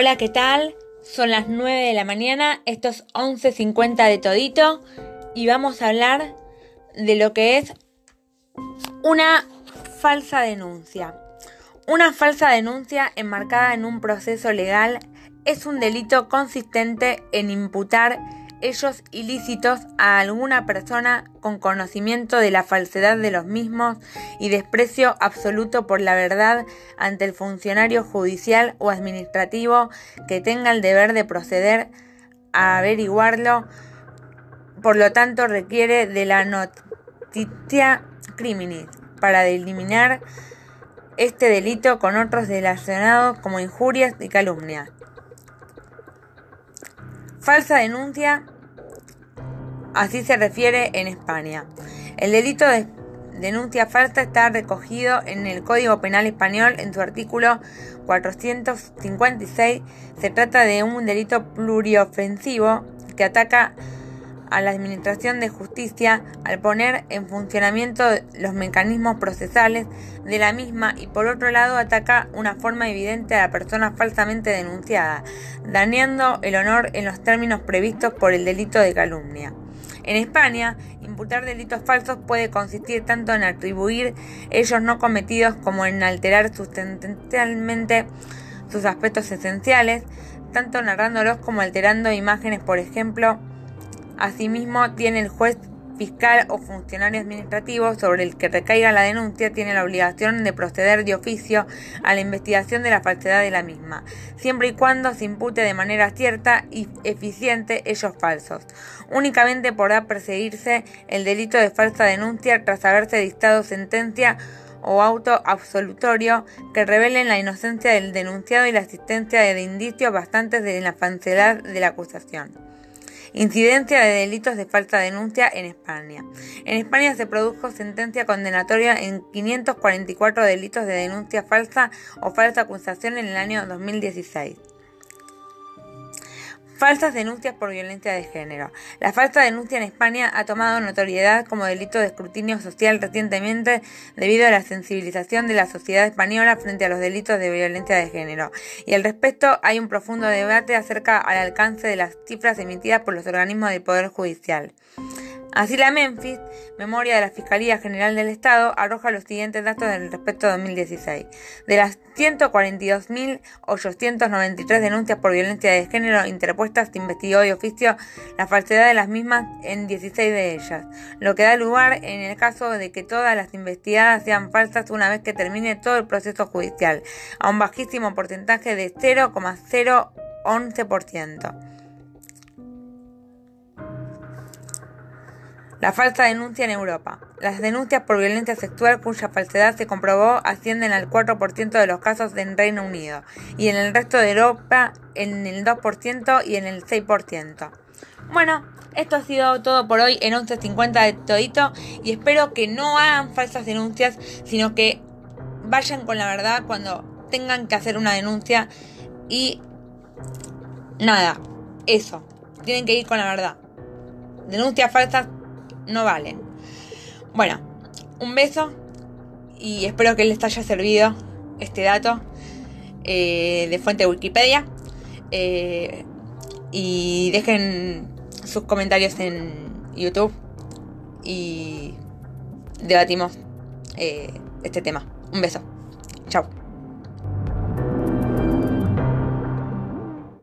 Hola, ¿qué tal? Son las 9 de la mañana, esto es 11.50 de todito y vamos a hablar de lo que es una falsa denuncia. Una falsa denuncia enmarcada en un proceso legal es un delito consistente en imputar hechos ilícitos a alguna persona con conocimiento de la falsedad de los mismos y desprecio absoluto por la verdad ante el funcionario judicial o administrativo que tenga el deber de proceder a averiguarlo, por lo tanto requiere de la noticia criminis para eliminar este delito con otros relacionados como injurias y calumnias. Falsa denuncia, así se refiere en España. El delito de denuncia falsa está recogido en el Código Penal Español en su artículo 456. Se trata de un delito pluriofensivo que ataca a la Administración de Justicia al poner en funcionamiento los mecanismos procesales de la misma y por otro lado ataca una forma evidente a la persona falsamente denunciada, dañando el honor en los términos previstos por el delito de calumnia. En España, imputar delitos falsos puede consistir tanto en atribuir ellos no cometidos como en alterar sustancialmente sus aspectos esenciales, tanto narrándolos como alterando imágenes, por ejemplo, Asimismo, tiene el juez fiscal o funcionario administrativo sobre el que recaiga la denuncia tiene la obligación de proceder de oficio a la investigación de la falsedad de la misma, siempre y cuando se impute de manera cierta y eficiente ellos falsos. Únicamente podrá perseguirse el delito de falsa denuncia tras haberse dictado sentencia o auto absolutorio que revelen la inocencia del denunciado y la existencia de indicios bastantes de la falsedad de la acusación. Incidencia de delitos de falsa denuncia en España. En España se produjo sentencia condenatoria en 544 delitos de denuncia falsa o falsa acusación en el año 2016. Falsas denuncias por violencia de género. La falsa denuncia en España ha tomado notoriedad como delito de escrutinio social recientemente debido a la sensibilización de la sociedad española frente a los delitos de violencia de género. Y al respecto hay un profundo debate acerca al alcance de las cifras emitidas por los organismos del Poder Judicial. Así la Memphis, memoria de la Fiscalía General del Estado, arroja los siguientes datos del respecto a 2016. De las 142.893 denuncias por violencia de género interpuestas, se investigó y oficio la falsedad de las mismas en 16 de ellas, lo que da lugar en el caso de que todas las investigadas sean falsas una vez que termine todo el proceso judicial, a un bajísimo porcentaje de 0,011%. La falsa denuncia en Europa. Las denuncias por violencia sexual cuya falsedad se comprobó ascienden al 4% de los casos en Reino Unido y en el resto de Europa en el 2% y en el 6%. Bueno, esto ha sido todo por hoy en 11.50 de todito y espero que no hagan falsas denuncias, sino que vayan con la verdad cuando tengan que hacer una denuncia y nada, eso, tienen que ir con la verdad. Denuncias falsas no valen. Bueno, un beso y espero que les haya servido este dato eh, de fuente Wikipedia. Eh, y dejen sus comentarios en YouTube y debatimos eh, este tema. Un beso. Chao.